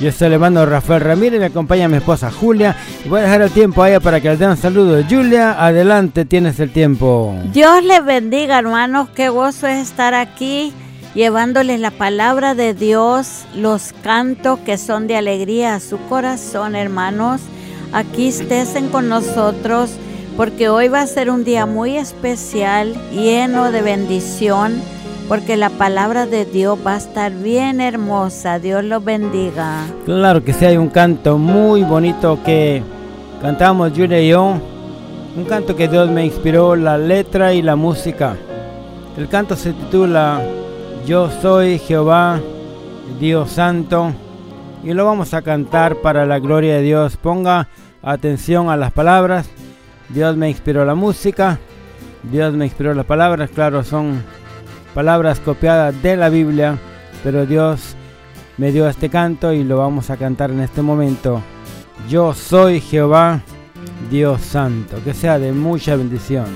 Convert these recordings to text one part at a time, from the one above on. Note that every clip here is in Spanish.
Yo soy hermano Rafael Ramírez, me acompaña mi esposa Julia. Y voy a dejar el tiempo a ella para que le den un saludo. Julia, adelante, tienes el tiempo. Dios les bendiga, hermanos. Qué gozo es estar aquí llevándoles la palabra de Dios, los cantos que son de alegría a su corazón, hermanos. Aquí estén con nosotros porque hoy va a ser un día muy especial, lleno de bendición porque la palabra de Dios va a estar bien hermosa. Dios los bendiga. Claro que sí, hay un canto muy bonito que cantamos Julia y yo. Un canto que Dios me inspiró, la letra y la música. El canto se titula Yo soy Jehová, Dios Santo. Y lo vamos a cantar para la gloria de Dios. Ponga atención a las palabras. Dios me inspiró la música. Dios me inspiró las palabras. Claro, son palabras copiadas de la Biblia, pero Dios me dio este canto y lo vamos a cantar en este momento. Yo soy Jehová, Dios Santo, que sea de mucha bendición.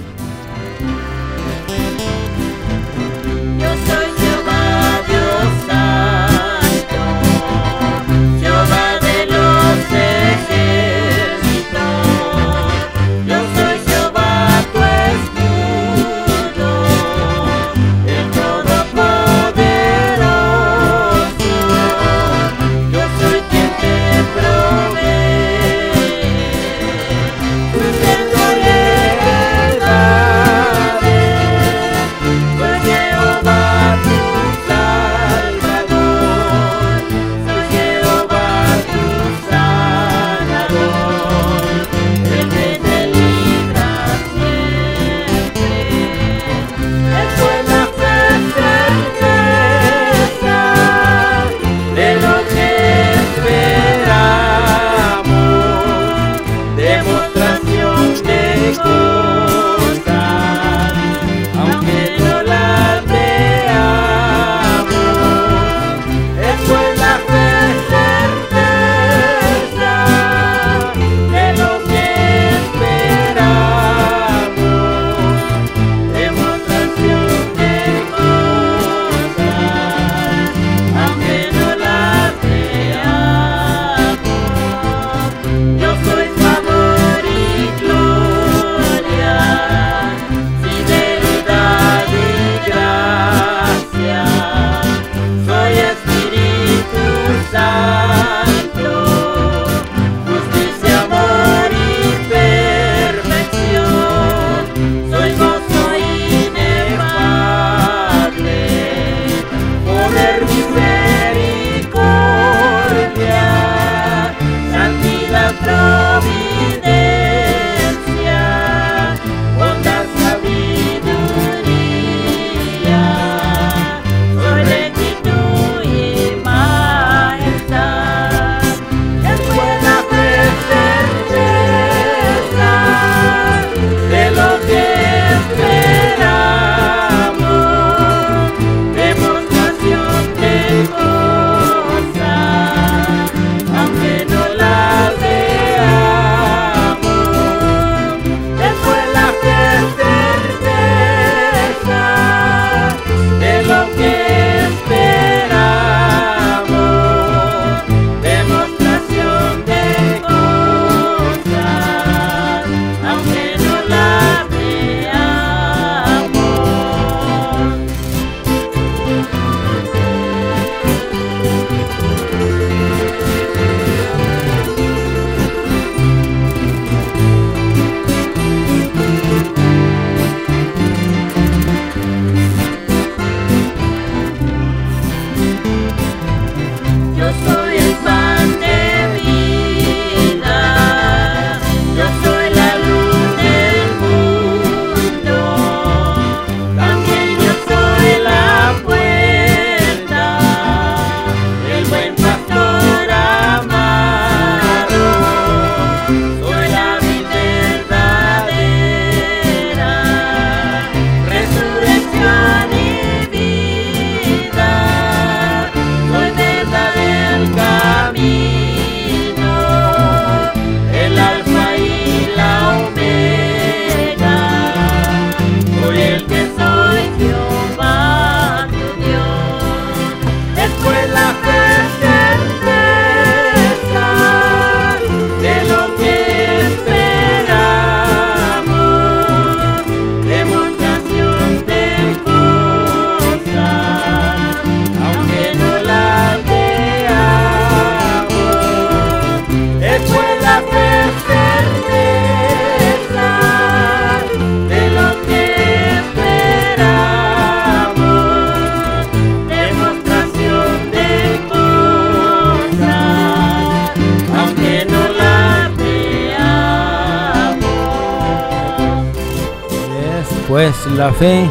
Fe,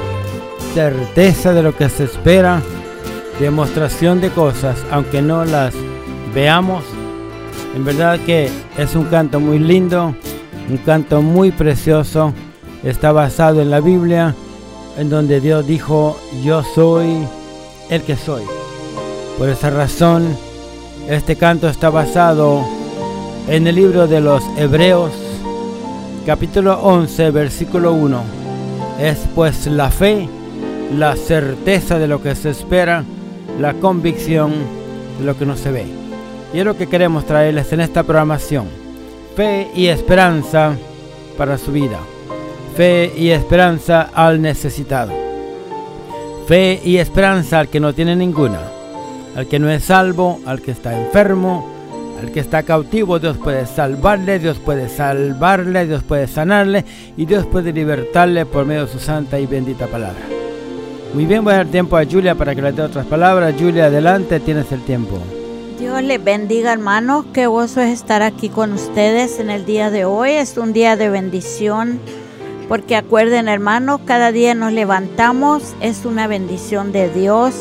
certeza de lo que se espera, demostración de cosas, aunque no las veamos. En verdad que es un canto muy lindo, un canto muy precioso. Está basado en la Biblia, en donde Dios dijo, yo soy el que soy. Por esa razón, este canto está basado en el libro de los Hebreos, capítulo 11, versículo 1. Es pues la fe, la certeza de lo que se espera, la convicción de lo que no se ve. Y es lo que queremos traerles en esta programación. Fe y esperanza para su vida. Fe y esperanza al necesitado. Fe y esperanza al que no tiene ninguna. Al que no es salvo, al que está enfermo, al que está cautivo, Dios puede salvarle, Dios puede salvarle, Dios puede sanarle y Dios puede libertarle por medio de su santa y bendita palabra. Muy bien, voy a dar tiempo a Julia para que le dé otras palabras. Julia, adelante, tienes el tiempo. Dios les bendiga hermanos, qué gozo es estar aquí con ustedes en el día de hoy. Es un día de bendición, porque acuerden hermanos, cada día nos levantamos, es una bendición de Dios,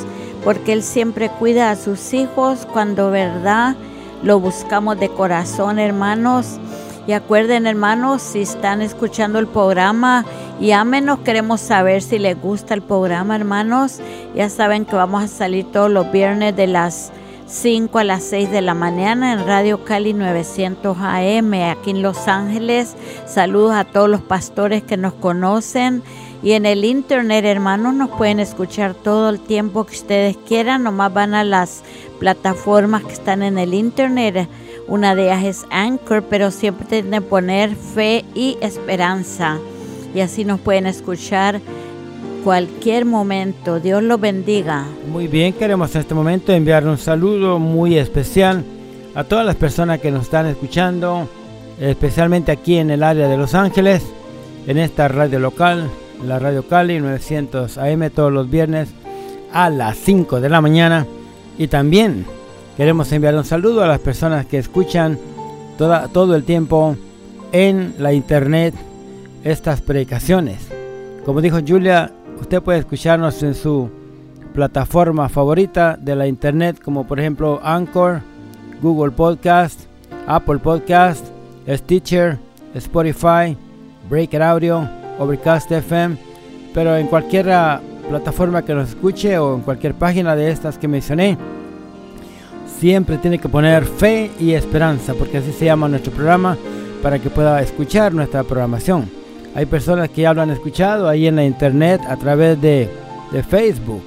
porque Él siempre cuida a sus hijos cuando verdad lo buscamos de corazón hermanos. Y acuerden hermanos, si están escuchando el programa y menos queremos saber si les gusta el programa hermanos. Ya saben que vamos a salir todos los viernes de las 5 a las 6 de la mañana en Radio Cali 900 AM aquí en Los Ángeles. Saludos a todos los pastores que nos conocen. Y en el internet, hermanos, nos pueden escuchar todo el tiempo que ustedes quieran. Nomás van a las plataformas que están en el internet. Una de ellas es Anchor, pero siempre tienen que poner fe y esperanza. Y así nos pueden escuchar cualquier momento. Dios los bendiga. Muy bien, queremos en este momento enviar un saludo muy especial a todas las personas que nos están escuchando, especialmente aquí en el área de Los Ángeles, en esta radio local, la Radio Cali 900 AM todos los viernes a las 5 de la mañana. Y también queremos enviar un saludo a las personas que escuchan toda, todo el tiempo en la internet estas predicaciones. Como dijo Julia, Usted puede escucharnos en su plataforma favorita de la internet, como por ejemplo Anchor, Google Podcast, Apple Podcast, Stitcher, Spotify, Breaker Audio, Overcast FM, pero en cualquier ah, plataforma que nos escuche o en cualquier página de estas que mencioné, siempre tiene que poner fe y esperanza, porque así se llama nuestro programa, para que pueda escuchar nuestra programación. Hay personas que ya lo han escuchado ahí en la internet a través de, Facebook.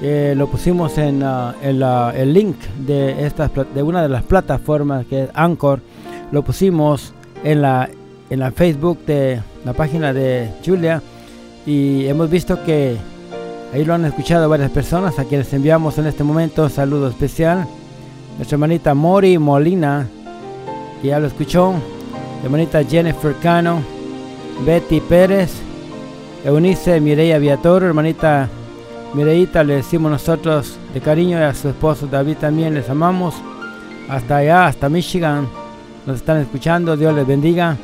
Que lo pusimos en, ah, el link de, estas, de una de las plataformas que es Anchor. Lo pusimos en la, en la Facebook de la página de Julia. Y hemos visto que ahí lo han escuchado varias personas a quienes enviamos en este momento un saludo especial. Nuestra hermanita Mori Molina, que ya lo escuchó. hermanita Jennifer Cano Betty Pérez, Eunice Mireya Viator, hermanita Mireita, le decimos nosotros de cariño y a su esposo David también les amamos. Hasta allá, hasta Michigan, nos están escuchando, Dios les bendiga.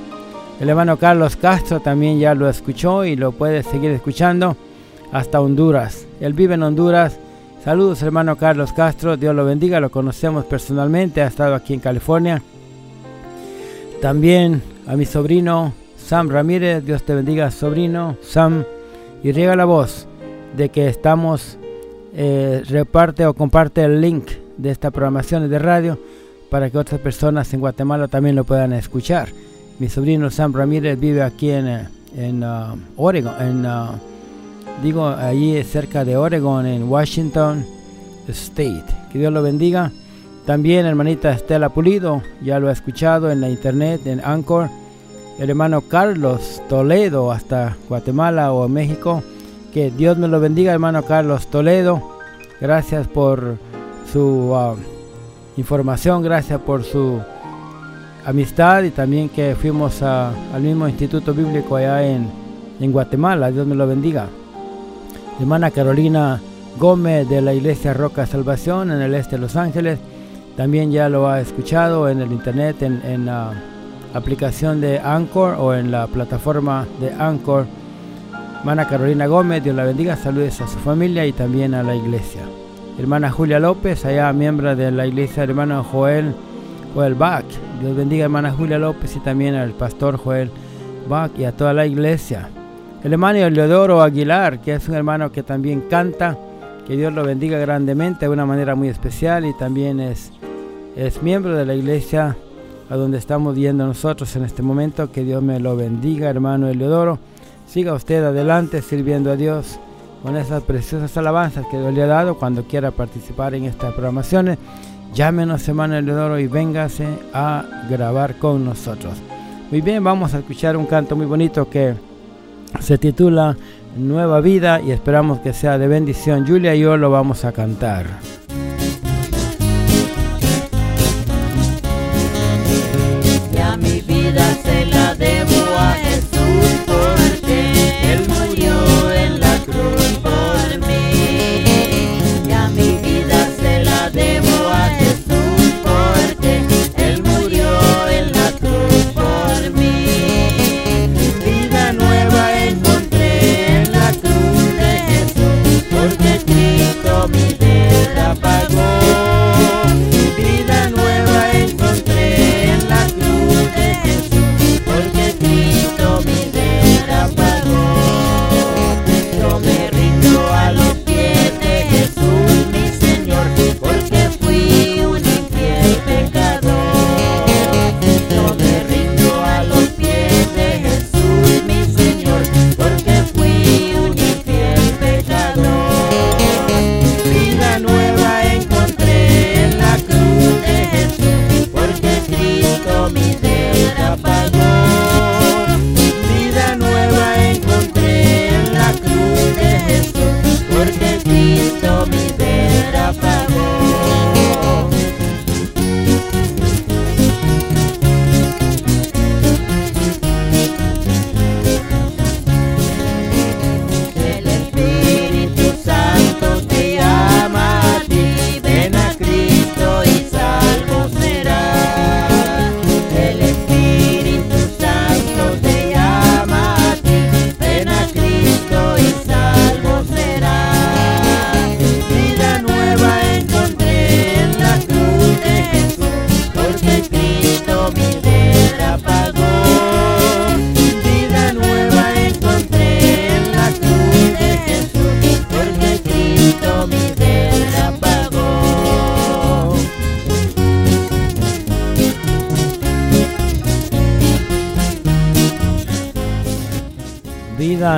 El hermano Carlos Castro también ya lo escuchó y lo puede seguir escuchando hasta Honduras. Él vive en Honduras. Saludos hermano Carlos Castro, Dios lo bendiga, lo conocemos personalmente, ha estado aquí en California. También a mi sobrino Sam Ramírez, Dios te bendiga, sobrino Sam, y riega la voz de que estamos, eh, reparte o comparte el link de esta programación de radio para que otras personas en Guatemala también lo puedan escuchar. Mi sobrino Sam Ramírez vive aquí en, en uh, Oregon, en, uh, digo, allí cerca de Oregon, en Washington State. Que Dios lo bendiga. También hermanita Estela Pulido, ya lo ha escuchado en la internet, en Anchor el hermano Carlos Toledo hasta Guatemala o México. Que Dios me lo bendiga, hermano Carlos Toledo. Gracias por su ah, información, gracias por su amistad y también que fuimos al mismo instituto bíblico allá en, en Guatemala. Dios me lo bendiga. Hermana Carolina Gómez de la Iglesia Roca Salvación en el este de Los Ángeles. También ya lo ha escuchado en el internet, en, en ah, aplicación de Anchor o en la plataforma de Anchor. Hermana Carolina Gómez, Dios la bendiga, saludos a su familia y también a la iglesia. Hermana Julia López, allá miembro de la iglesia, hermano Joel, Joel Bach. Dios bendiga hermana Julia López y también al pastor Joel Bach y a toda la iglesia. El hermano Eleodoro Aguilar, que es un hermano que también canta, que Dios lo bendiga grandemente de una manera muy especial y también es, es miembro de la iglesia a donde estamos yendo nosotros en este momento. Que Dios me lo bendiga, hermano Eleodoro. Siga usted adelante sirviendo a Dios con esas preciosas alabanzas que Dios le ha dado. Cuando quiera participar en estas programaciones, llámenos hermano Eleodoro y véngase a grabar con nosotros. Muy bien, vamos a escuchar un canto muy bonito que se titula Nueva Vida y esperamos que sea de bendición. Julia y yo lo vamos a cantar.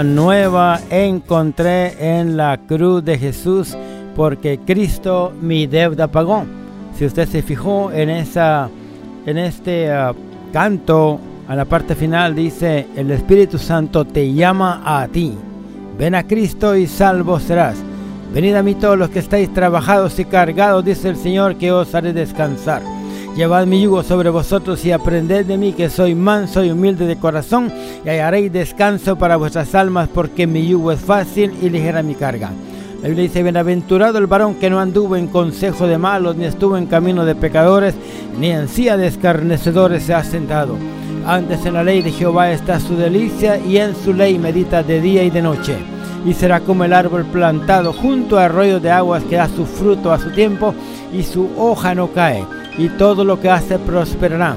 Nueva encontré en la cruz de Jesús porque Cristo mi deuda pagó. Si usted se fijó en esa en este ah, canto a la parte final dice, el Espíritu Santo te llama a ti. Ven a Cristo y salvo serás. Venid a mí todos los que estáis trabajados y cargados, dice el Señor, que os haré descansar. Llevad mi yugo sobre vosotros y aprended de mí que soy manso y humilde de corazón y hallaréis descanso para vuestras almas porque mi yugo es fácil y ligera mi carga. La Biblia dice, bienaventurado el varón que no anduvo en consejo de malos, ni estuvo en camino de pecadores, ni en silla de escarnecedores se ha sentado. Antes en la ley de Jehová está su delicia y en su ley medita de día y de noche. Y será como el árbol plantado junto a arroyos de aguas que da su fruto a su tiempo y su hoja no cae y todo lo que hace prosperará.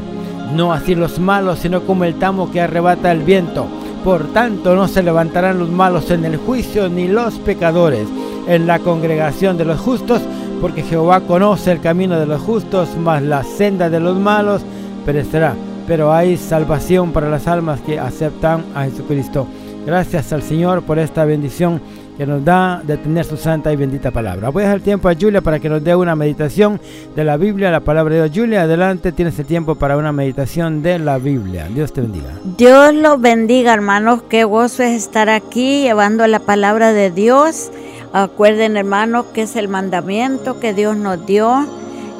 No así los malos, sino como el tamo que arrebata el viento. Por tanto, no se levantarán los malos en el juicio, ni los pecadores en la congregación de los justos, porque Jehová conoce el camino de los justos, mas la senda de los malos perecerá. Pero hay salvación para las almas que aceptan a Jesucristo. Gracias al Señor por esta bendición que nos da de tener su santa y bendita palabra. Voy a dejar tiempo a Julia para que nos dé una meditación de la Biblia, la palabra de Dios. Julia, adelante, tienes el tiempo para una meditación de la Biblia. Dios te bendiga. Dios los bendiga, hermanos. Qué gozo es estar aquí llevando la palabra de Dios. Acuerden, hermanos, que es el mandamiento que Dios nos dio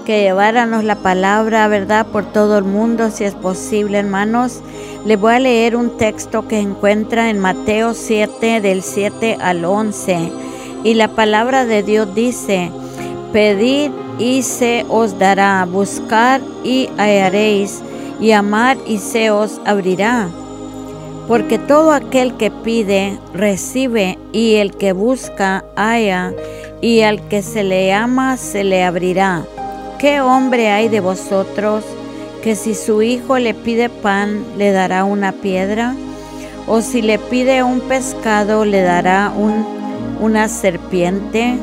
que lleváramos la palabra, ¿verdad?, por todo el mundo, si es posible, hermanos. Les voy a leer un texto que encuentra en Mateo 7, del 7 al 11. Y la palabra de Dios dice, pedid y se os dará, buscar y hallaréis, y amar y se os abrirá. porque todo aquel que pide, recibe, y el que busca, halla, y al que se le ama, se le abrirá. ¿Qué hombre hay de vosotros que si su hijo le pide pan, le dará una piedra? ¿O si le pide un pescado, le dará un, una serpiente?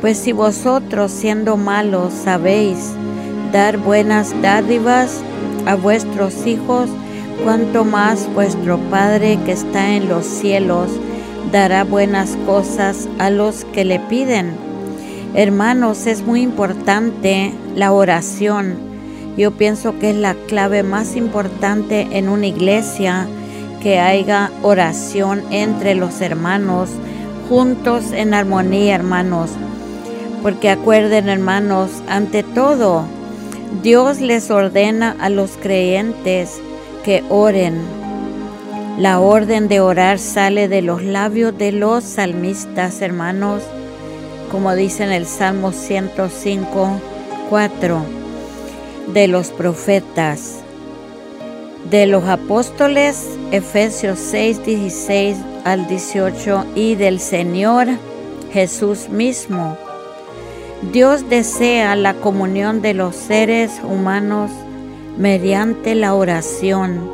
Pues si vosotros, siendo malos, sabéis dar buenas dádivas a vuestros hijos, cuanto más vuestro Padre que está en los cielos dará buenas cosas a los que le piden. Hermanos, es muy importante la oración. Yo pienso que es la clave más importante en una iglesia que haya oración entre los hermanos, juntos en armonía, hermanos. Porque acuerden, hermanos, ante todo, Dios les ordena a los creyentes que oren. La orden de orar sale de los labios de los salmistas, hermanos, como dice en el Salmo 105, 4, de los profetas, de los apóstoles, Efesios 6, 16 al 18, y del Señor Jesús mismo. Dios desea la comunión de los seres humanos mediante la oración,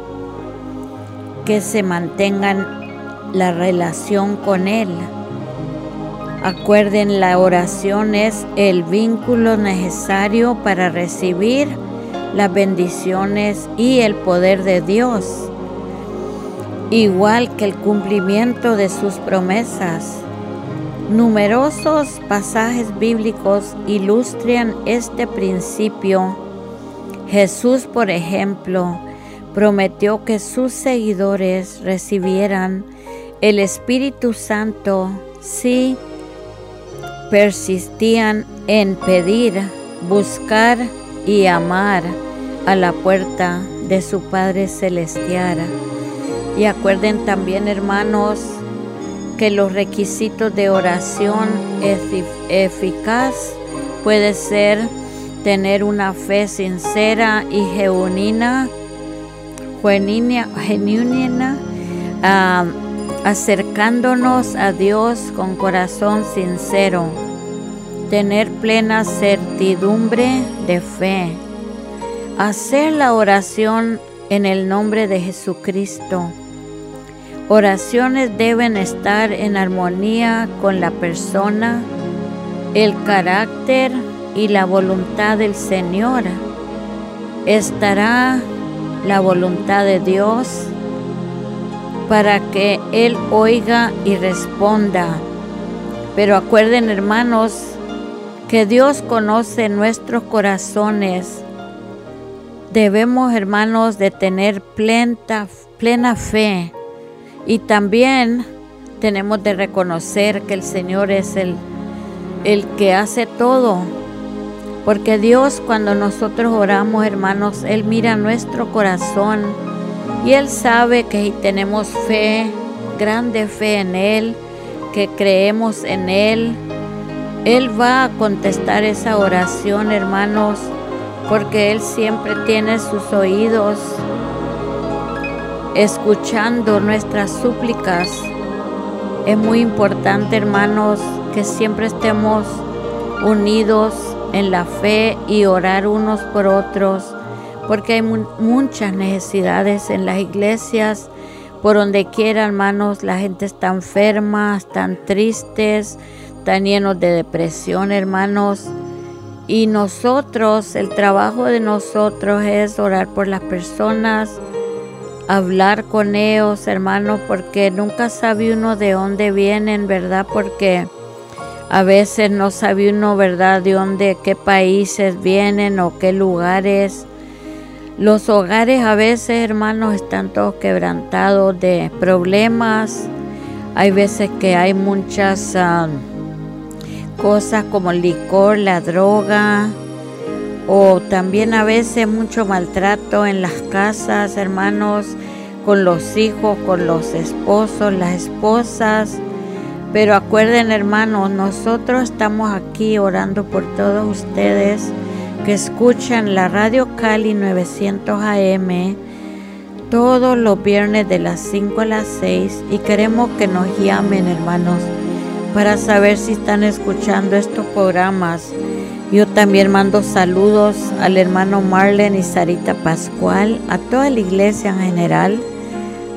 que se mantengan la relación con Él. Acuerden, la oración es el vínculo necesario para recibir las bendiciones y el poder de Dios, igual que el cumplimiento de sus promesas. Numerosos pasajes bíblicos ilustran este principio Jesús, por ejemplo, prometió que sus seguidores recibieran el Espíritu Santo si persistían en pedir, buscar y amar a la puerta de su Padre Celestial. Y acuerden también, hermanos, que los requisitos de oración eficaz puede ser tener una fe sincera y genuina, genuina, acercándonos a Dios con corazón sincero, tener plena certidumbre de fe, hacer la oración en el nombre de Jesucristo. Oraciones deben estar en armonía con la persona, el carácter, y la voluntad del Señor. Estará la voluntad de Dios para que Él oiga y responda. Pero acuerden hermanos que Dios conoce nuestros corazones. Debemos hermanos de tener plena, plena fe y también tenemos de reconocer que el Señor es el, el que hace todo porque Dios cuando nosotros oramos, hermanos, Él mira nuestro corazón y Él sabe que tenemos fe, grande fe en Él, que creemos en Él, Él va a contestar esa oración, hermanos, porque Él siempre tiene sus oídos escuchando nuestras súplicas. Es muy importante, hermanos, que siempre estemos unidos en la fe y orar unos por otros, porque hay muchas necesidades en las iglesias, por donde quiera, hermanos, la gente está enferma, están tristes, están llenos de depresión, hermanos. Y nosotros, el trabajo de nosotros es orar por las personas, hablar con ellos, hermanos, porque nunca sabe uno de dónde vienen, ¿verdad? Porque a veces no sabe uno, ¿verdad?, de dónde, qué países vienen o qué lugares. Los hogares a veces, hermanos, están todos quebrantados de problemas. Hay veces que hay muchas ah, cosas como el licor, la droga, o también a veces mucho maltrato en las casas, hermanos, con los hijos, con los esposos, las esposas. Pero acuerden hermanos, nosotros estamos aquí orando por todos ustedes que escuchan la radio Cali 900 AM todos los viernes de las 5 a las 6 y queremos que nos llamen hermanos para saber si están escuchando estos programas. Yo también mando saludos al hermano Marlen y Sarita Pascual, a toda la iglesia en general,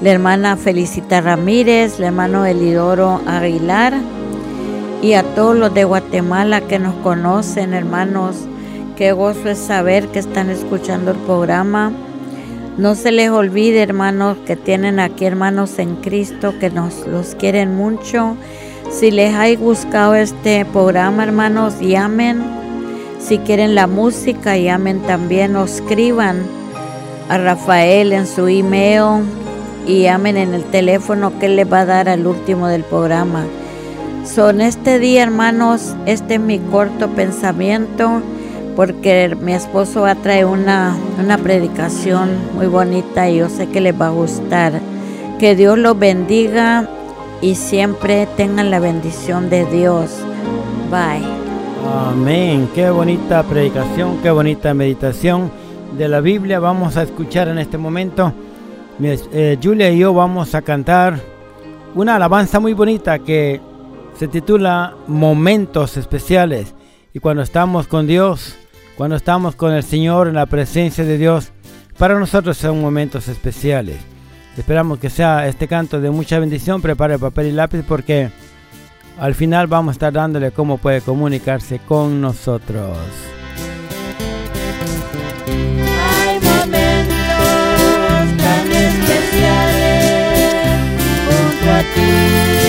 la hermana Felicita Ramírez, el hermano Elidoro Aguilar y a todos los de Guatemala que nos conocen, hermanos. Qué gozo es saber que están escuchando el programa. No se les olvide, hermanos, que tienen aquí hermanos en Cristo que nos los quieren mucho. Si les hay buscado este programa, hermanos, llamen. Si quieren la música, llamen también o escriban a Rafael en su email y llamen en el teléfono que les va a dar al último del programa. Son este día, hermanos, este es mi corto pensamiento porque mi esposo va a traer una, una predicación muy bonita y yo sé que les va a gustar. Que Dios los bendiga y siempre tengan la bendición de Dios. Bye. Amén. Qué bonita predicación, qué bonita meditación de la Biblia. Vamos a escuchar en este momento. Eh, Julia y yo vamos a cantar una alabanza muy bonita que se titula Momentos Especiales. Y cuando estamos con Dios, cuando estamos con el Señor en la presencia de Dios, para nosotros son momentos especiales. Esperamos que sea este canto de mucha bendición. Prepare papel y lápiz porque al final vamos a estar dándole cómo puede comunicarse con nosotros. Hay momentos tan especiales junto a ti.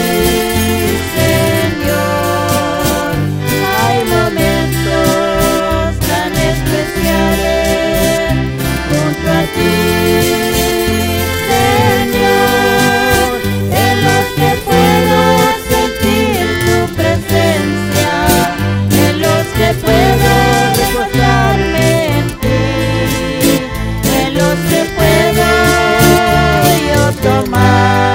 Señor, en los que puedo sentir tu presencia, en los que puedo recordarme, en los que puedo tomar.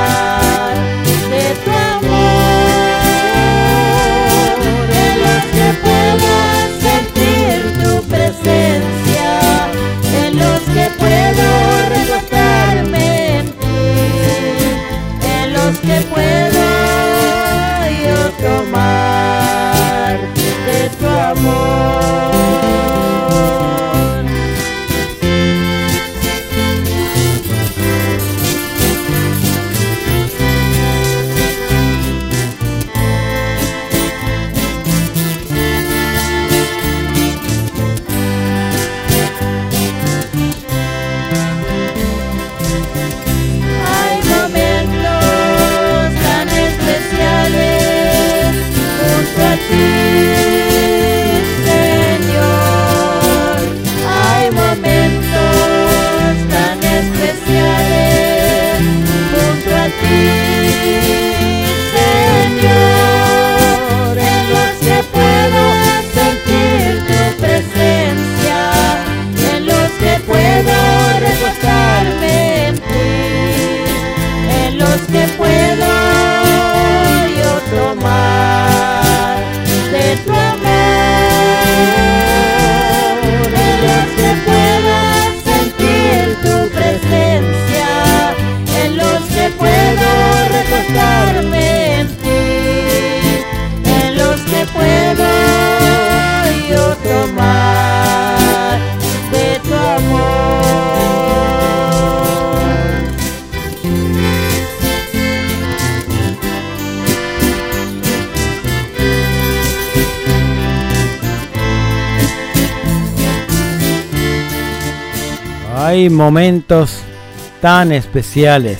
Tan especiales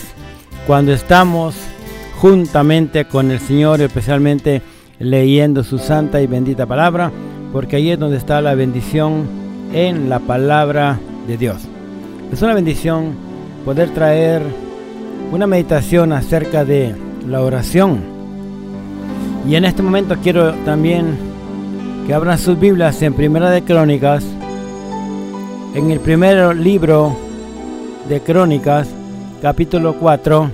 cuando estamos juntamente con el Señor, especialmente leyendo su santa y bendita palabra, porque ahí es donde está la bendición en la palabra de Dios. Es una bendición poder traer una meditación acerca de la oración. Y en este momento quiero también que abran sus Biblias en Primera de Crónicas, en el primer libro de Crónicas, capítulo 4,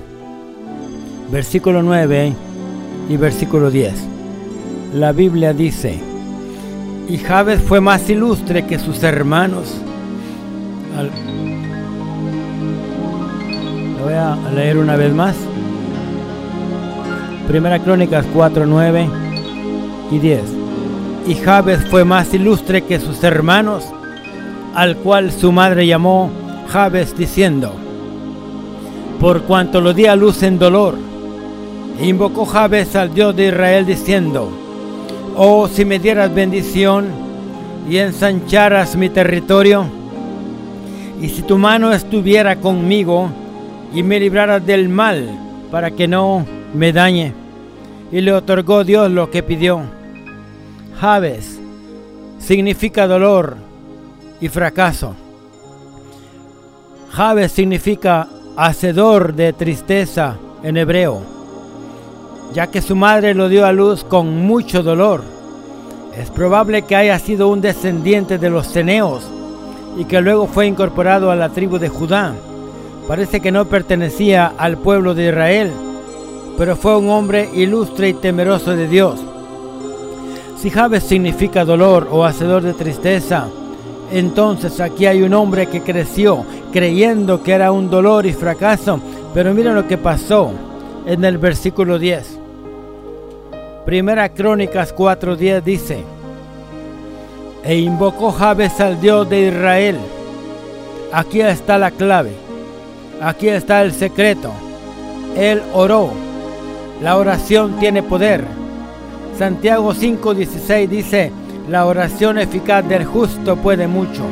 versículo 9 y versículo 10. La Biblia dice, y Jabez fue más ilustre que sus hermanos. Voy a leer una vez más. Primera Crónicas 4, 9 y 10. Y Jabes fue más ilustre que sus hermanos, al cual su madre llamó Jabes diciendo, por cuanto lo di a luz en dolor. Invocó Jabes al Dios de Israel diciendo, oh si me dieras bendición y ensancharas mi territorio, y si tu mano estuviera conmigo y me libraras del mal para que no me dañe. Y le otorgó Dios lo que pidió. Jabes significa dolor y fracaso. Jabes significa hacedor de tristeza en hebreo, ya que su madre lo dio a luz con mucho dolor. Es probable que haya sido un descendiente de los ceneos y que luego fue incorporado a la tribu de Judá. Parece que no pertenecía al pueblo de Israel, pero fue un hombre ilustre y temeroso de Dios. Si Jabes significa dolor o hacedor de tristeza, entonces aquí hay un hombre que creció creyendo que era un dolor y fracaso, pero mira lo que pasó en el versículo 10. Primera Crónicas 4:10 dice, e invocó Jabes al Dios de Israel. Aquí está la clave, aquí está el secreto. Él oró, la oración tiene poder. Santiago 5:16 dice, la oración eficaz del justo puede mucho.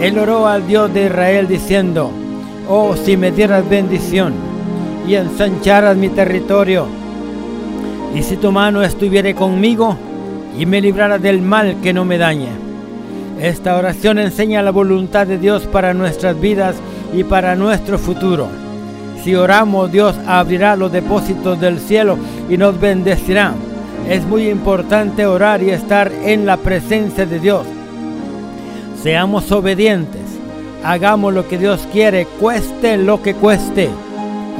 Él oró al Dios de Israel diciendo, oh si me dieras bendición y ensancharas mi territorio, y si tu mano estuviera conmigo y me libraras del mal que no me dañe. Esta oración enseña la voluntad de Dios para nuestras vidas y para nuestro futuro. Si oramos, Dios abrirá los depósitos del cielo y nos bendecirá. Es muy importante orar y estar en la presencia de Dios. Seamos obedientes, hagamos lo que Dios quiere, cueste lo que cueste.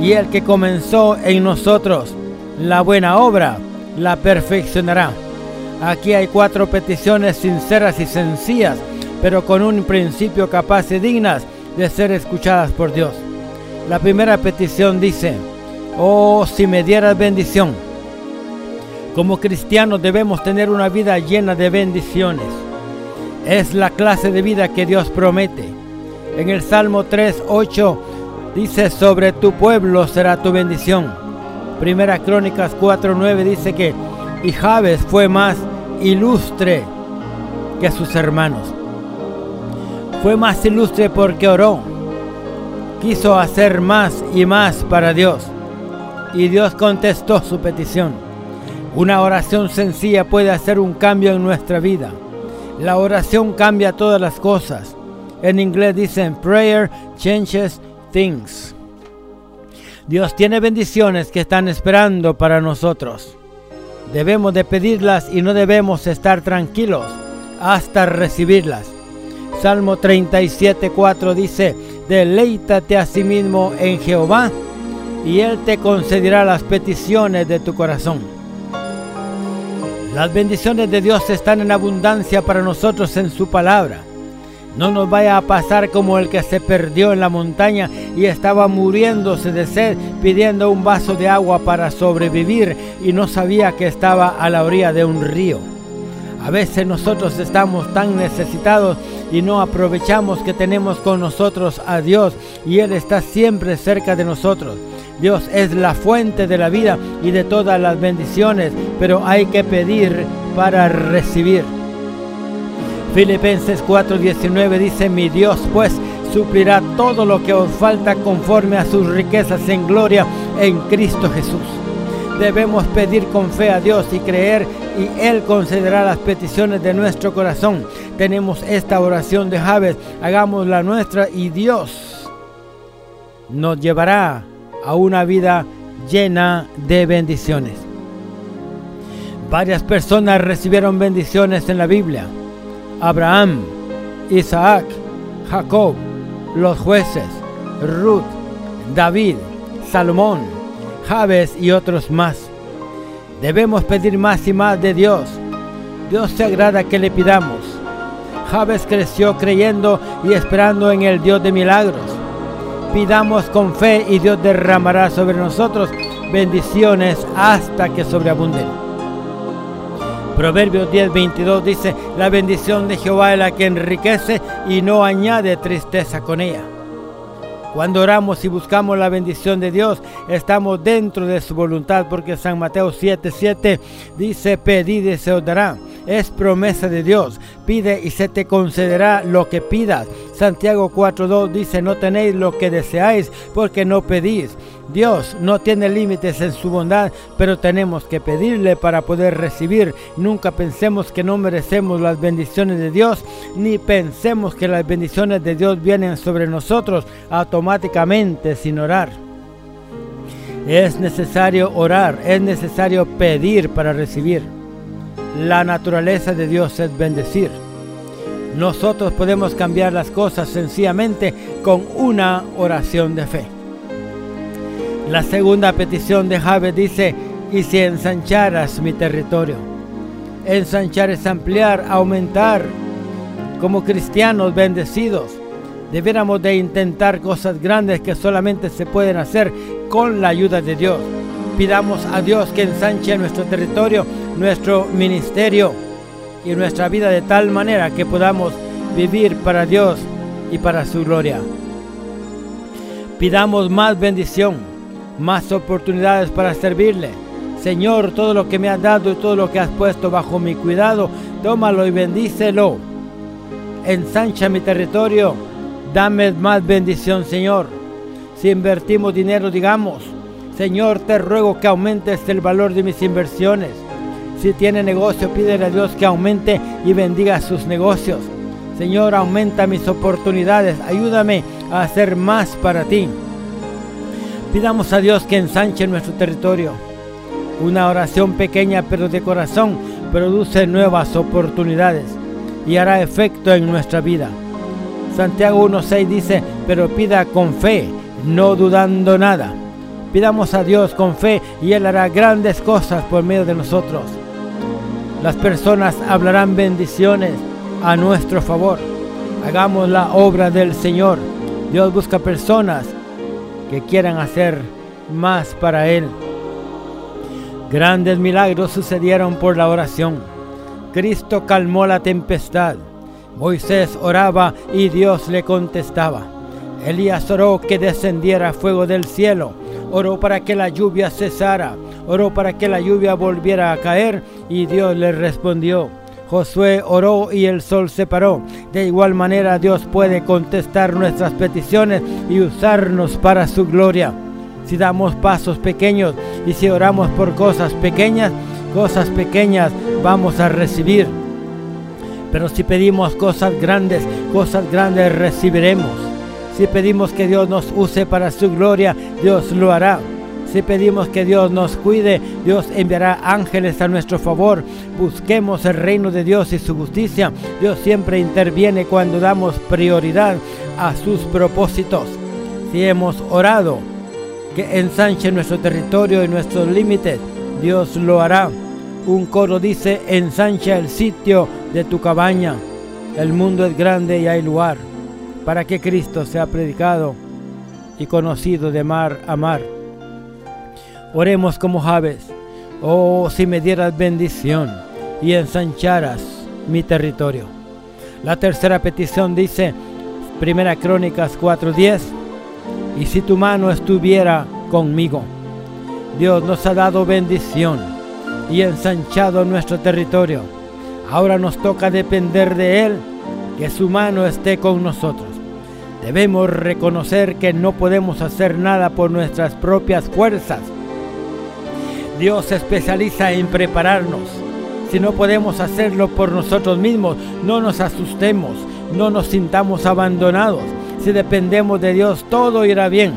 Y el que comenzó en nosotros la buena obra, la perfeccionará. Aquí hay cuatro peticiones sinceras y sencillas, pero con un principio capaz y dignas de ser escuchadas por Dios. La primera petición dice, oh si me dieras bendición. Como cristianos debemos tener una vida llena de bendiciones. Es la clase de vida que Dios promete. En el Salmo 3, 8 dice, sobre tu pueblo será tu bendición. Primera Crónicas 4, 9 dice que y Jabes fue más ilustre que sus hermanos. Fue más ilustre porque oró. Quiso hacer más y más para Dios. Y Dios contestó su petición. Una oración sencilla puede hacer un cambio en nuestra vida. La oración cambia todas las cosas. En inglés dicen prayer changes things. Dios tiene bendiciones que están esperando para nosotros. Debemos de pedirlas y no debemos estar tranquilos hasta recibirlas. Salmo 37.4 dice, deleítate a sí mismo en Jehová y Él te concederá las peticiones de tu corazón. Las bendiciones de Dios están en abundancia para nosotros en su palabra. No nos vaya a pasar como el que se perdió en la montaña y estaba muriéndose de sed pidiendo un vaso de agua para sobrevivir y no sabía que estaba a la orilla de un río. A veces nosotros estamos tan necesitados y no aprovechamos que tenemos con nosotros a Dios y Él está siempre cerca de nosotros. Dios es la fuente de la vida y de todas las bendiciones, pero hay que pedir para recibir. Filipenses 4:19 dice, mi Dios pues suplirá todo lo que os falta conforme a sus riquezas en gloria en Cristo Jesús. Debemos pedir con fe a Dios y creer y Él concederá las peticiones de nuestro corazón. Tenemos esta oración de Javes, hagamos la nuestra y Dios nos llevará a una vida llena de bendiciones. Varias personas recibieron bendiciones en la Biblia. Abraham, Isaac, Jacob, los jueces, Ruth, David, Salomón, Jabes y otros más. Debemos pedir más y más de Dios. Dios se agrada que le pidamos. Jabes creció creyendo y esperando en el Dios de milagros. Pidamos con fe y Dios derramará sobre nosotros bendiciones hasta que sobreabunden. Proverbios 10:22 dice, la bendición de Jehová es la que enriquece y no añade tristeza con ella. Cuando oramos y buscamos la bendición de Dios, estamos dentro de su voluntad, porque San Mateo 7:7 dice, pedid y se os dará. Es promesa de Dios. Pide y se te concederá lo que pidas. Santiago 4:2 dice, no tenéis lo que deseáis porque no pedís. Dios no tiene límites en su bondad, pero tenemos que pedirle para poder recibir. Nunca pensemos que no merecemos las bendiciones de Dios, ni pensemos que las bendiciones de Dios vienen sobre nosotros automáticamente sin orar. Es necesario orar, es necesario pedir para recibir. La naturaleza de Dios es bendecir. Nosotros podemos cambiar las cosas sencillamente con una oración de fe. La segunda petición de Javes dice, y si ensancharas mi territorio. Ensanchar es ampliar, aumentar. Como cristianos bendecidos, debiéramos de intentar cosas grandes que solamente se pueden hacer con la ayuda de Dios. Pidamos a Dios que ensanche nuestro territorio, nuestro ministerio y nuestra vida de tal manera que podamos vivir para Dios y para su gloria. Pidamos más bendición más oportunidades para servirle. Señor, todo lo que me has dado y todo lo que has puesto bajo mi cuidado, tómalo y bendícelo. Ensancha mi territorio, dame más bendición, Señor. Si invertimos dinero, digamos, Señor, te ruego que aumentes el valor de mis inversiones. Si tiene negocio, pídele a Dios que aumente y bendiga sus negocios. Señor, aumenta mis oportunidades, ayúdame a hacer más para ti. Pidamos a Dios que ensanche nuestro territorio. Una oración pequeña pero de corazón produce nuevas oportunidades y hará efecto en nuestra vida. Santiago 1.6 dice, pero pida con fe, no dudando nada. Pidamos a Dios con fe y Él hará grandes cosas por medio de nosotros. Las personas hablarán bendiciones a nuestro favor. Hagamos la obra del Señor. Dios busca personas que quieran hacer más para Él. Grandes milagros sucedieron por la oración. Cristo calmó la tempestad. Moisés oraba y Dios le contestaba. Elías oró que descendiera fuego del cielo. Oró para que la lluvia cesara. Oró para que la lluvia volviera a caer y Dios le respondió. Josué oró y el sol se paró. De igual manera Dios puede contestar nuestras peticiones y usarnos para su gloria. Si damos pasos pequeños y si oramos por cosas pequeñas, cosas pequeñas vamos a recibir. Pero si pedimos cosas grandes, cosas grandes recibiremos. Si pedimos que Dios nos use para su gloria, Dios lo hará. Si pedimos que Dios nos cuide, Dios enviará ángeles a nuestro favor. Busquemos el reino de Dios y su justicia. Dios siempre interviene cuando damos prioridad a sus propósitos. Si hemos orado, que ensanche nuestro territorio y nuestros límites, Dios lo hará. Un coro dice, ensancha el sitio de tu cabaña. El mundo es grande y hay lugar para que Cristo sea predicado y conocido de mar a mar. Oremos como Javes. Oh, si me dieras bendición y ensancharas mi territorio. La tercera petición dice, Primera Crónicas 4:10, y si tu mano estuviera conmigo. Dios nos ha dado bendición y ensanchado nuestro territorio. Ahora nos toca depender de Él, que su mano esté con nosotros. Debemos reconocer que no podemos hacer nada por nuestras propias fuerzas Dios se especializa en prepararnos. Si no podemos hacerlo por nosotros mismos, no nos asustemos, no nos sintamos abandonados. Si dependemos de Dios, todo irá bien.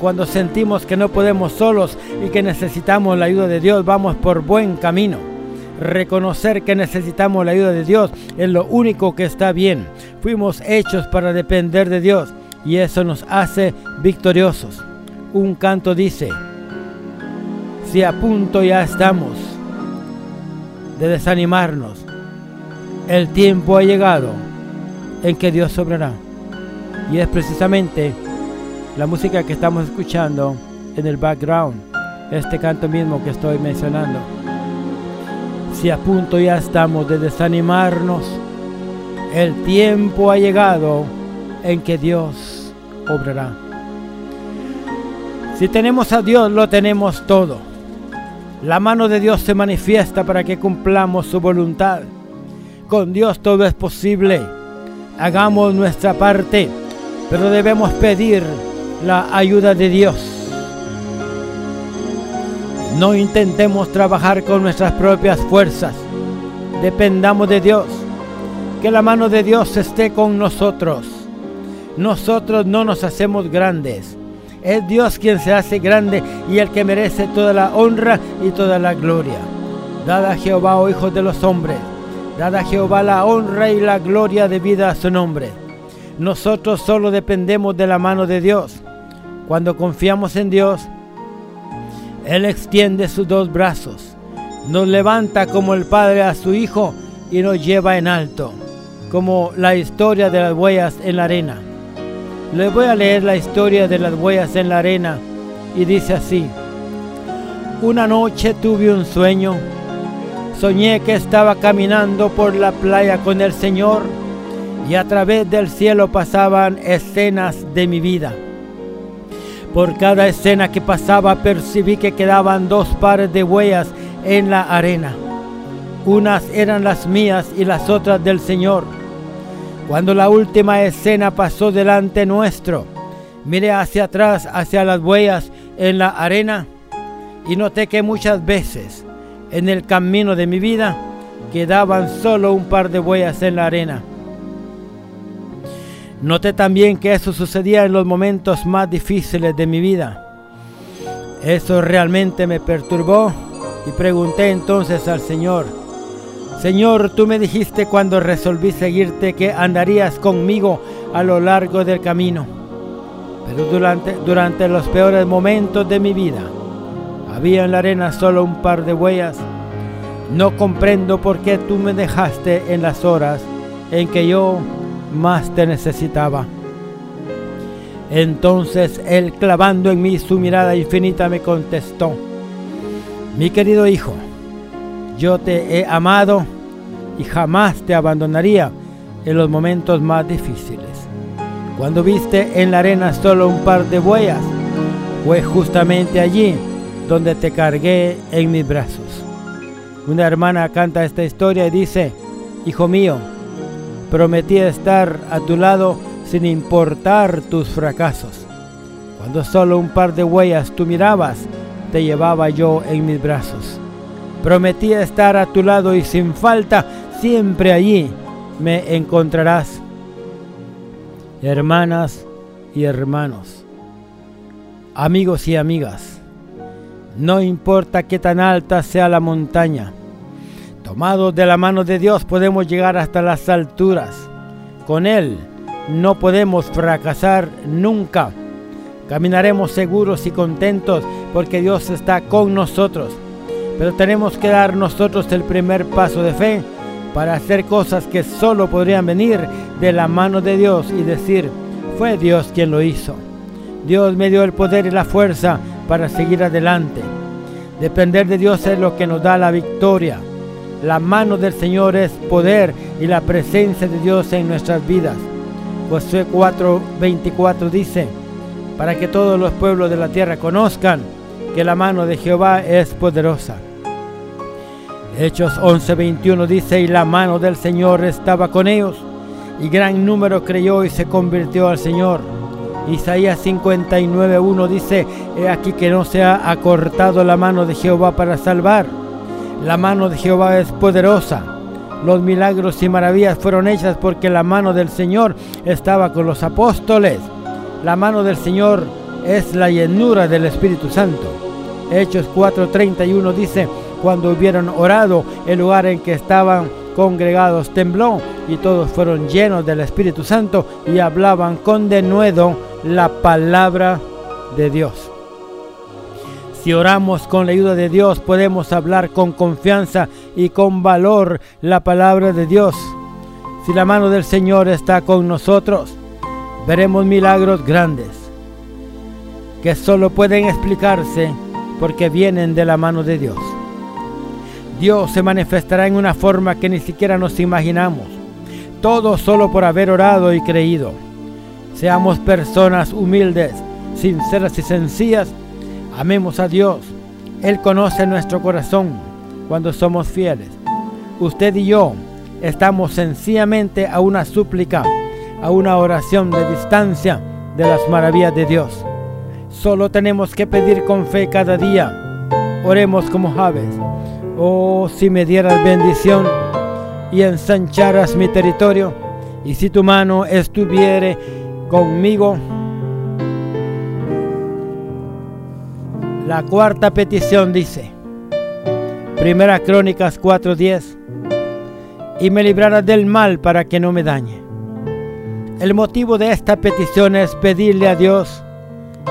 Cuando sentimos que no podemos solos y que necesitamos la ayuda de Dios, vamos por buen camino. Reconocer que necesitamos la ayuda de Dios es lo único que está bien. Fuimos hechos para depender de Dios y eso nos hace victoriosos. Un canto dice, si a punto ya estamos de desanimarnos, el tiempo ha llegado en que Dios sobrará. Y es precisamente la música que estamos escuchando en el background, este canto mismo que estoy mencionando. Si a punto ya estamos de desanimarnos, el tiempo ha llegado en que Dios obrará. Si tenemos a Dios, lo tenemos todo. La mano de Dios se manifiesta para que cumplamos su voluntad. Con Dios todo es posible. Hagamos nuestra parte, pero debemos pedir la ayuda de Dios. No intentemos trabajar con nuestras propias fuerzas. Dependamos de Dios. Que la mano de Dios esté con nosotros. Nosotros no nos hacemos grandes. Es Dios quien se hace grande y el que merece toda la honra y toda la gloria. Dada a Jehová, oh hijos de los hombres, dada a Jehová la honra y la gloria debida a su nombre. Nosotros solo dependemos de la mano de Dios. Cuando confiamos en Dios, Él extiende sus dos brazos, nos levanta como el Padre a su Hijo y nos lleva en alto, como la historia de las huellas en la arena. Les voy a leer la historia de las huellas en la arena y dice así. Una noche tuve un sueño. Soñé que estaba caminando por la playa con el Señor y a través del cielo pasaban escenas de mi vida. Por cada escena que pasaba percibí que quedaban dos pares de huellas en la arena. Unas eran las mías y las otras del Señor. Cuando la última escena pasó delante nuestro, miré hacia atrás, hacia las huellas en la arena y noté que muchas veces en el camino de mi vida quedaban solo un par de huellas en la arena. Noté también que eso sucedía en los momentos más difíciles de mi vida. Eso realmente me perturbó y pregunté entonces al Señor, Señor, tú me dijiste cuando resolví seguirte que andarías conmigo a lo largo del camino, pero durante, durante los peores momentos de mi vida había en la arena solo un par de huellas. No comprendo por qué tú me dejaste en las horas en que yo más te necesitaba. Entonces él clavando en mí su mirada infinita me contestó, mi querido hijo, yo te he amado y jamás te abandonaría en los momentos más difíciles. Cuando viste en la arena solo un par de huellas, fue justamente allí donde te cargué en mis brazos. Una hermana canta esta historia y dice, Hijo mío, Prometí estar a tu lado sin importar tus fracasos. Cuando solo un par de huellas tú mirabas, te llevaba yo en mis brazos. Prometí estar a tu lado y sin falta, siempre allí me encontrarás. Hermanas y hermanos, amigos y amigas, no importa qué tan alta sea la montaña, Tomados de la mano de Dios podemos llegar hasta las alturas. Con Él no podemos fracasar nunca. Caminaremos seguros y contentos porque Dios está con nosotros. Pero tenemos que dar nosotros el primer paso de fe para hacer cosas que solo podrían venir de la mano de Dios y decir, fue Dios quien lo hizo. Dios me dio el poder y la fuerza para seguir adelante. Depender de Dios es lo que nos da la victoria. La mano del Señor es poder y la presencia de Dios en nuestras vidas. Josué 4:24 dice, para que todos los pueblos de la tierra conozcan que la mano de Jehová es poderosa. Hechos 11:21 dice, y la mano del Señor estaba con ellos, y gran número creyó y se convirtió al Señor. Isaías 59:1 dice, he aquí que no se ha acortado la mano de Jehová para salvar la mano de Jehová es poderosa. Los milagros y maravillas fueron hechas porque la mano del Señor estaba con los apóstoles. La mano del Señor es la llenura del Espíritu Santo. Hechos 4:31 dice, cuando hubieron orado, el lugar en que estaban congregados tembló y todos fueron llenos del Espíritu Santo y hablaban con denuedo la palabra de Dios. Si oramos con la ayuda de Dios, podemos hablar con confianza y con valor la palabra de Dios. Si la mano del Señor está con nosotros, veremos milagros grandes. que solo pueden explicarse porque vienen de la mano de Dios. Dios se manifestará en una forma que ni siquiera nos imaginamos, todo solo por haber orado y creído. Seamos personas humildes, sinceras y sencillas. Amemos a Dios. Él conoce nuestro corazón cuando somos fieles. Usted y yo estamos sencillamente a una súplica, a una oración de distancia de las maravillas de Dios. Solo tenemos que pedir con fe cada día. Oremos como aves. Oh, si me dieras bendición y ensancharas mi territorio, y si tu mano estuviere conmigo. La cuarta petición dice, Primera Crónicas 4:10, y me librarás del mal para que no me dañe. El motivo de esta petición es pedirle a Dios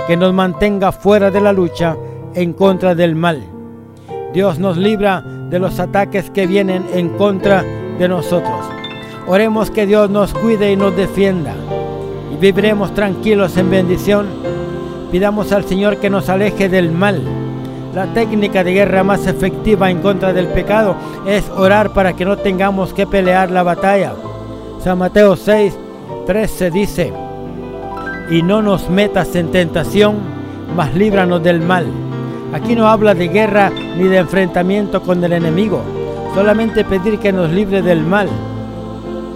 que nos mantenga fuera de la lucha en contra del mal. Dios nos libra de los ataques que vienen en contra de nosotros. Oremos que Dios nos cuide y nos defienda y viviremos tranquilos en bendición. Pidamos al Señor que nos aleje del mal. La técnica de guerra más efectiva en contra del pecado es orar para que no tengamos que pelear la batalla. San Mateo 6, 13 dice, y no nos metas en tentación, mas líbranos del mal. Aquí no habla de guerra ni de enfrentamiento con el enemigo, solamente pedir que nos libre del mal.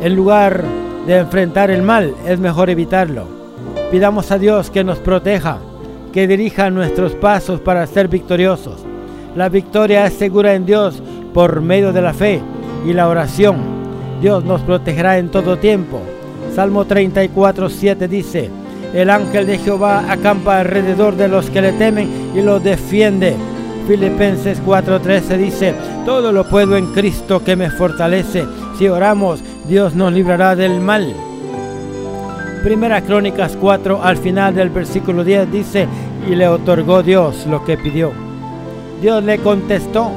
En lugar de enfrentar el mal, es mejor evitarlo. Pidamos a Dios que nos proteja, que dirija nuestros pasos para ser victoriosos. La victoria es segura en Dios por medio de la fe y la oración. Dios nos protegerá en todo tiempo. Salmo 34, 7 dice, el ángel de Jehová acampa alrededor de los que le temen y los defiende. Filipenses 4:13 dice, todo lo puedo en Cristo que me fortalece. Si oramos, Dios nos librará del mal. Primera Crónicas 4 al final del versículo 10 dice, y le otorgó Dios lo que pidió. Dios le contestó.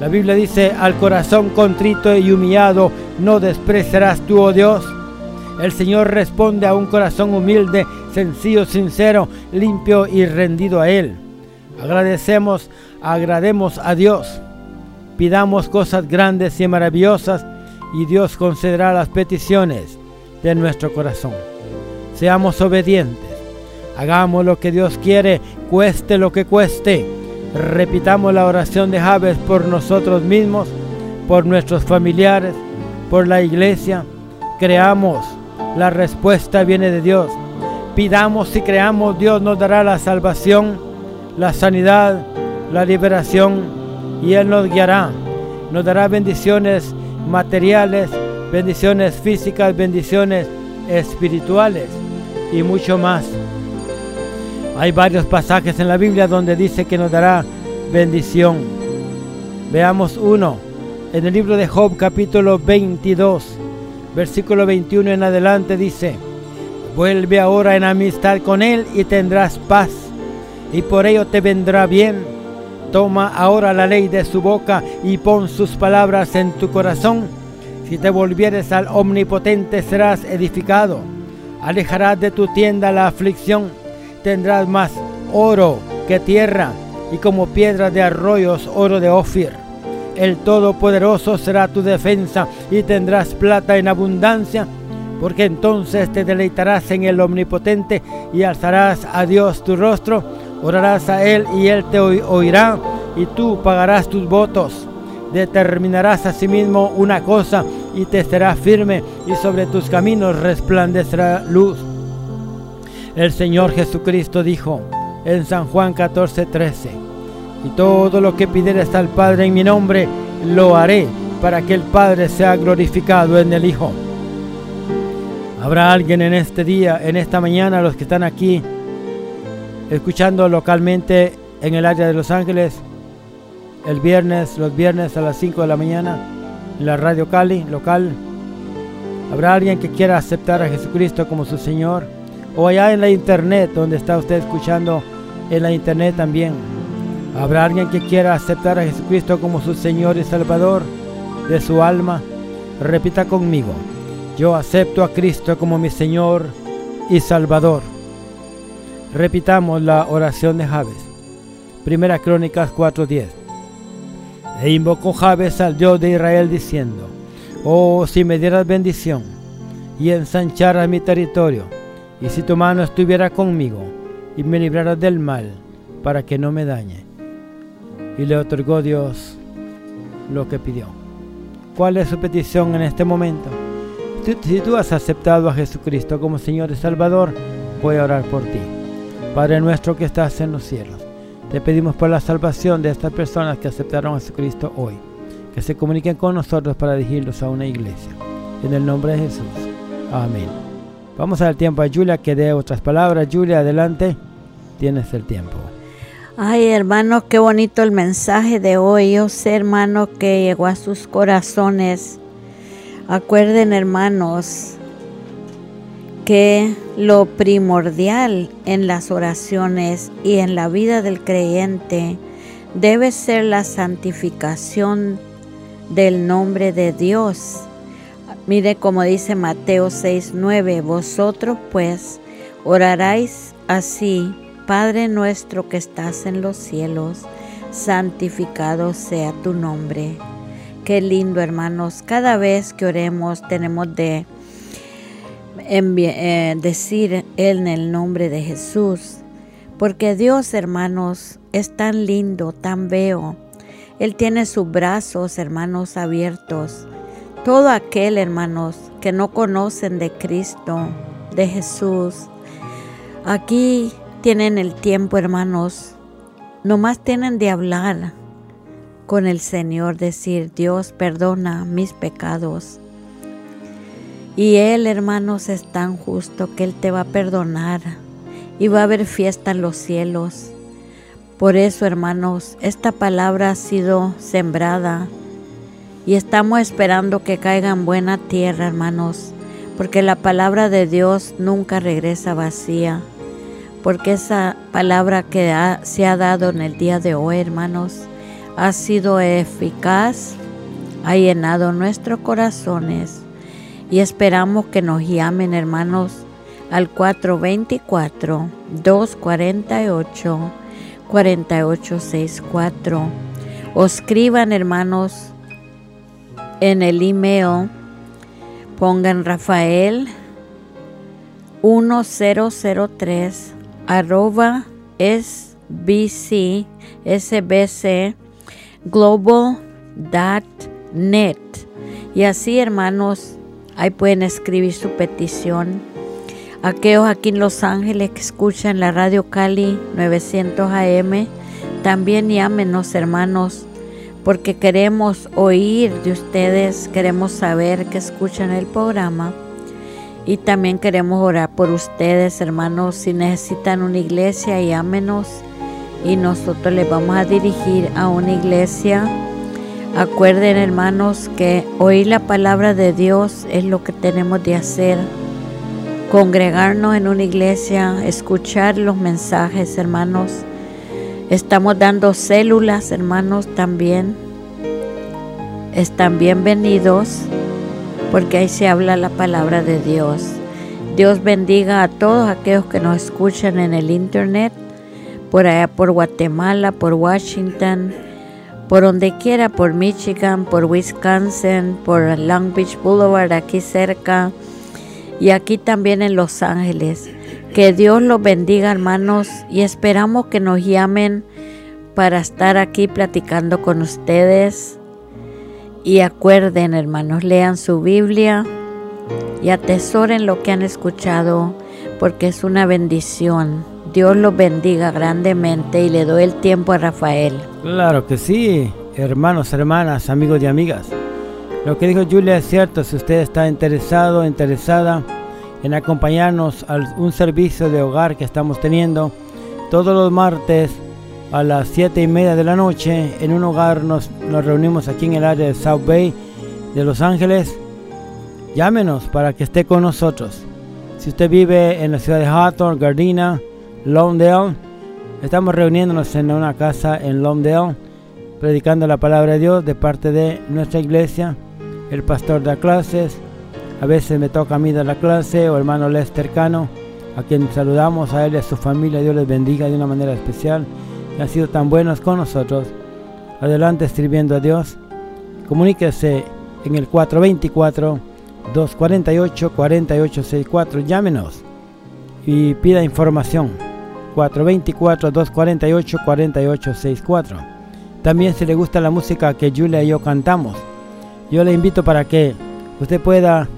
La Biblia dice, al corazón contrito y humillado no despreciarás tú, oh Dios. El Señor responde a un corazón humilde, sencillo, sincero, limpio y rendido a Él. Agradecemos, agrademos a Dios. Pidamos cosas grandes y maravillosas y Dios concederá las peticiones de nuestro corazón. Seamos obedientes. Hagamos lo que Dios quiere, cueste lo que cueste. Repitamos la oración de Javes por nosotros mismos, por nuestros familiares, por la iglesia. Creamos la respuesta viene de Dios. Pidamos y creamos, Dios nos dará la salvación, la sanidad, la liberación y Él nos guiará. Nos dará bendiciones materiales, bendiciones físicas, bendiciones espirituales y mucho más. Hay varios pasajes en la Biblia donde dice que nos dará bendición. Veamos uno en el libro de Job capítulo 22 versículo 21 en adelante dice, vuelve ahora en amistad con Él y tendrás paz, y por ello te vendrá bien. Toma ahora la ley de su boca y pon sus palabras en tu corazón. Si te volvieres al omnipotente serás edificado. Alejarás de tu tienda la aflicción. Tendrás más oro que tierra y como piedras de arroyos oro de Ofir el Todopoderoso será tu defensa y tendrás plata en abundancia, porque entonces te deleitarás en el Omnipotente y alzarás a Dios tu rostro, orarás a Él y Él te oirá y tú pagarás tus votos. Determinarás a sí mismo una cosa y te será firme y sobre tus caminos resplandecerá luz. El Señor Jesucristo dijo en San Juan 14:13, y todo lo que pidieres al Padre en mi nombre, lo haré para que el Padre sea glorificado en el Hijo. Habrá alguien en este día, en esta mañana, los que están aquí, escuchando localmente en el área de Los Ángeles, el viernes, los viernes a las 5 de la mañana, en la radio Cali, local. Habrá alguien que quiera aceptar a Jesucristo como su Señor, o allá en la internet, donde está usted escuchando en la internet también. ¿Habrá alguien que quiera aceptar a Jesucristo como su Señor y Salvador de su alma? Repita conmigo, yo acepto a Cristo como mi Señor y Salvador. Repitamos la oración de Jabes. Primera Crónicas 4:10. E invocó Jabes al Dios de Israel diciendo, Oh, si me dieras bendición y ensancharas mi territorio, y si tu mano estuviera conmigo y me libraras del mal, para que no me dañe. Y le otorgó Dios lo que pidió. ¿Cuál es su petición en este momento? Si tú has aceptado a Jesucristo como Señor y Salvador, voy a orar por ti. Padre nuestro que estás en los cielos, te pedimos por la salvación de estas personas que aceptaron a Jesucristo hoy, que se comuniquen con nosotros para dirigirlos a una iglesia. En el nombre de Jesús. Amén. Vamos a dar tiempo a Julia que dé otras palabras. Julia, adelante. Tienes el tiempo. Ay, hermano, qué bonito el mensaje de hoy. Yo sé, hermano, que llegó a sus corazones. Acuerden, hermanos, que lo primordial en las oraciones y en la vida del creyente debe ser la santificación del nombre de Dios. Mire como dice Mateo 6:9, vosotros pues oraréis así, Padre nuestro que estás en los cielos, santificado sea tu nombre. Qué lindo hermanos, cada vez que oremos tenemos de eh, decir en el nombre de Jesús. Porque Dios, hermanos, es tan lindo, tan veo. Él tiene sus brazos, hermanos, abiertos. Todo aquel, hermanos, que no conocen de Cristo, de Jesús, aquí tienen el tiempo, hermanos. Nomás tienen de hablar con el Señor, decir, Dios, perdona mis pecados. Y Él, hermanos, es tan justo que Él te va a perdonar y va a haber fiesta en los cielos. Por eso, hermanos, esta palabra ha sido sembrada y estamos esperando que caiga en buena tierra, hermanos, porque la palabra de Dios nunca regresa vacía, porque esa palabra que se ha dado en el día de hoy, hermanos, ha sido eficaz, ha llenado nuestros corazones y esperamos que nos llamen hermanos al 424-248-4864 o escriban hermanos en el email pongan Rafael 1003 arroba sbc sbc global.net y así hermanos Ahí pueden escribir su petición. Aquellos aquí en Los Ángeles que escuchan la radio Cali 900 AM, también llámenos hermanos, porque queremos oír de ustedes, queremos saber que escuchan el programa. Y también queremos orar por ustedes, hermanos. Si necesitan una iglesia, llámenos y nosotros les vamos a dirigir a una iglesia Acuerden hermanos que oír la palabra de Dios es lo que tenemos de hacer. Congregarnos en una iglesia, escuchar los mensajes hermanos. Estamos dando células hermanos también. Están bienvenidos porque ahí se habla la palabra de Dios. Dios bendiga a todos aquellos que nos escuchan en el internet, por allá por Guatemala, por Washington por donde quiera, por Michigan, por Wisconsin, por Long Beach Boulevard, aquí cerca, y aquí también en Los Ángeles. Que Dios los bendiga, hermanos, y esperamos que nos llamen para estar aquí platicando con ustedes. Y acuerden, hermanos, lean su Biblia y atesoren lo que han escuchado, porque es una bendición. Dios los bendiga grandemente y le doy el tiempo a Rafael. Claro que sí, hermanos, hermanas, amigos y amigas. Lo que dijo Julia es cierto, si usted está interesado, interesada en acompañarnos a un servicio de hogar que estamos teniendo todos los martes a las 7 y media de la noche en un hogar nos, reunimos aquí en el área de South Bay de Los Ángeles llámenos para que esté con nosotros si usted vive en la ciudad de Hawthorne, Gardena Longdale. Estamos reuniéndonos en una casa en Longdale, predicando la palabra de Dios de parte de nuestra iglesia. El pastor da clases, a veces me toca a mí dar la clase, o hermano Lester Cano, a quien saludamos a él y a su familia. Dios les bendiga de una manera especial. Que han sido tan buenos con nosotros. Adelante sirviendo a Dios. Comuníquese en el 424-248-4864. Llámenos y pida información. 424-248-4864. También si le gusta la música que Julia y yo cantamos, yo le invito para que usted pueda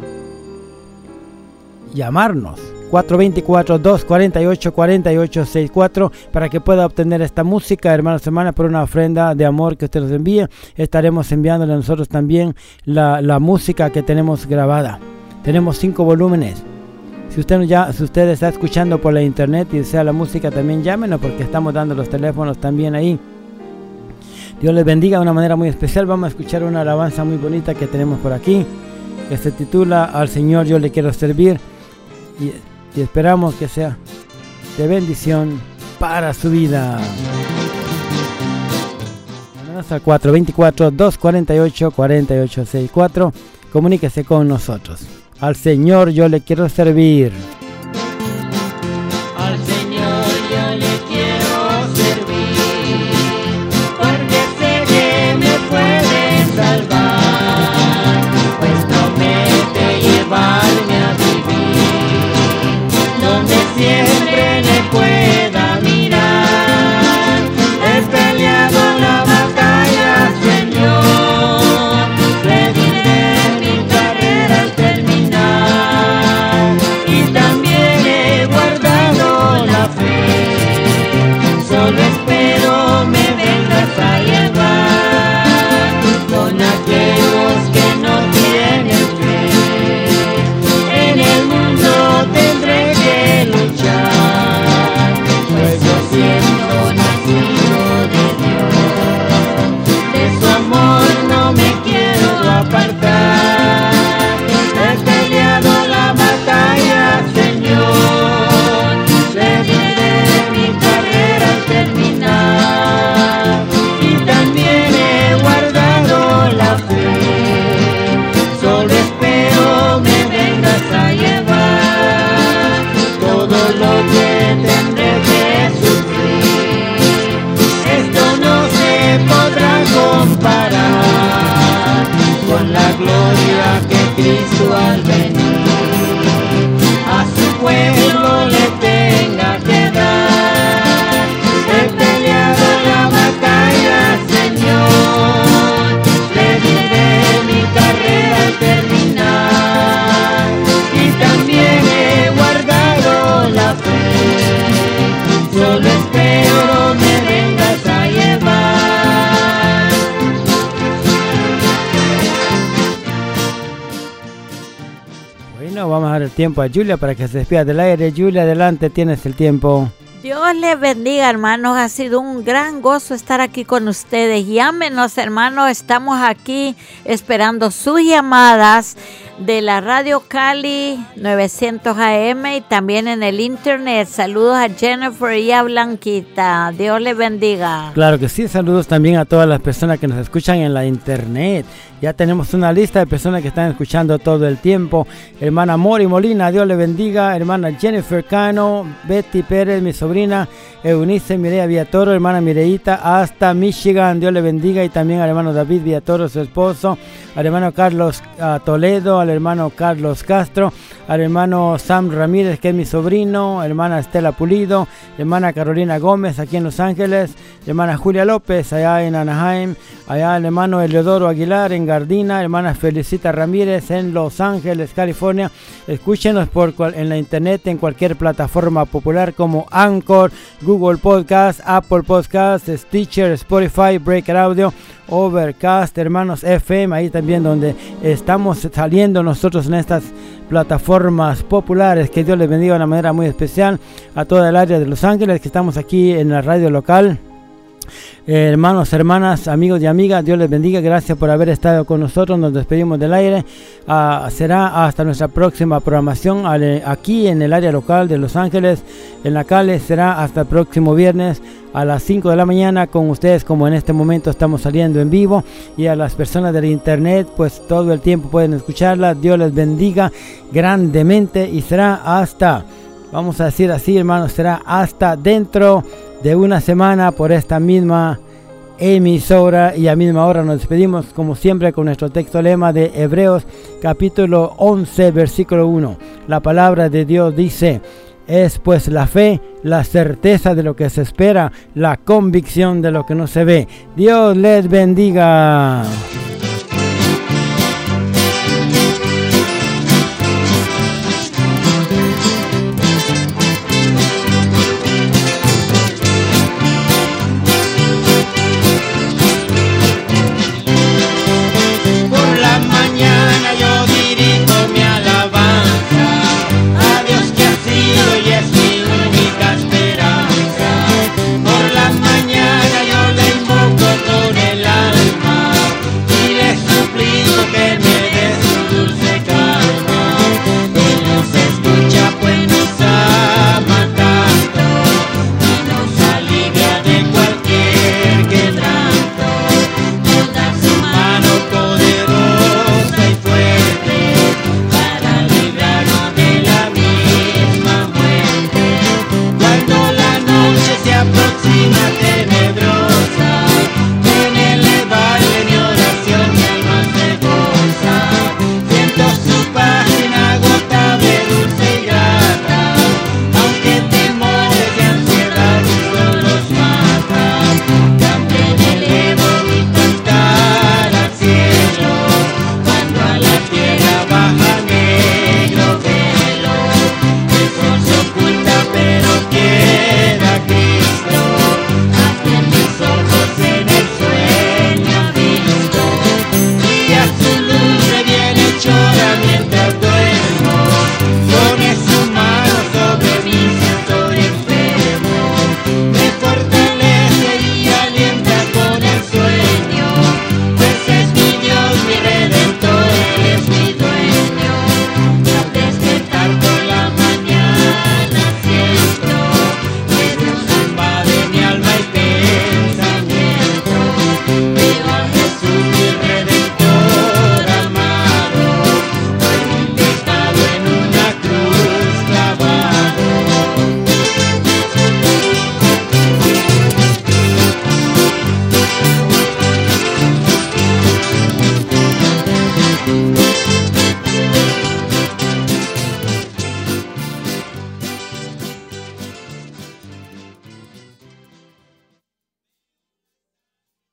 llamarnos 424-248-4864 para que pueda obtener esta música, hermanos y hermanas, por una ofrenda de amor que usted nos envíe. Estaremos enviándole a nosotros también la, la música que tenemos grabada. Tenemos cinco volúmenes. Si usted, ya, si usted está escuchando por la internet y desea la música, también llámenos porque estamos dando los teléfonos también ahí. Dios les bendiga de una manera muy especial. Vamos a escuchar una alabanza muy bonita que tenemos por aquí, que se titula Al Señor yo le quiero servir. Y, y esperamos que sea de bendición para su vida. al 424-248-4864. Comuníquese con nosotros. Al Señor yo le quiero servir. Tiempo a Julia para que se despida del aire. Julia, adelante, tienes el tiempo. Dios les bendiga, hermanos. Ha sido un gran gozo estar aquí con ustedes. Llámenos, hermanos. Estamos aquí esperando sus llamadas de la Radio Cali 900 AM y también en el internet. Saludos a Jennifer y a Blanquita. Dios les bendiga. Claro que sí, saludos también a todas las personas que nos escuchan en la internet. Ya tenemos una lista de personas que están escuchando todo el tiempo. Hermana Mori Molina, Dios le bendiga. Hermana Jennifer Cano, Betty Pérez, mi sobrina, Eunice Mireya Villatoro, hermana Mireita, hasta Michigan, Dios le bendiga. Y también al hermano David Villatoro, su esposo, al hermano Carlos ah, Toledo, al hermano Carlos Castro, al hermano Sam Ramírez, que es mi sobrino, hermana Estela Pulido, hermana Carolina Gómez, aquí en Los Ángeles, hermana Julia López, allá en Anaheim, allá el hermano Eleodoro Aguilar, en Gardina, hermana Felicita Ramírez, en Los Ángeles, California. Escúchenos por en la internet, en cualquier plataforma popular como Anchor, Google Podcast, Apple Podcast, Stitcher, Spotify, Breaker Audio, Overcast, hermanos FM, ahí también donde estamos saliendo nosotros en estas plataformas populares. Que Dios les bendiga de una manera muy especial a toda el área de Los Ángeles, que estamos aquí en la radio local. Hermanos, hermanas, amigos y amigas, Dios les bendiga. Gracias por haber estado con nosotros. Nos despedimos del aire. Ah, será hasta nuestra próxima programación aquí en el área local de Los Ángeles, en la calle. Será hasta el próximo viernes a las 5 de la mañana con ustedes, como en este momento estamos saliendo en vivo. Y a las personas del internet, pues todo el tiempo pueden escucharla. Dios les bendiga grandemente y será hasta vamos a decir así, hermanos, será hasta dentro de una semana por esta misma emisora y a misma hora nos despedimos como siempre con nuestro texto lema de Hebreos capítulo 11 versículo 1. La palabra de Dios dice, es pues la fe, la certeza de lo que se espera, la convicción de lo que no se ve. Dios les bendiga.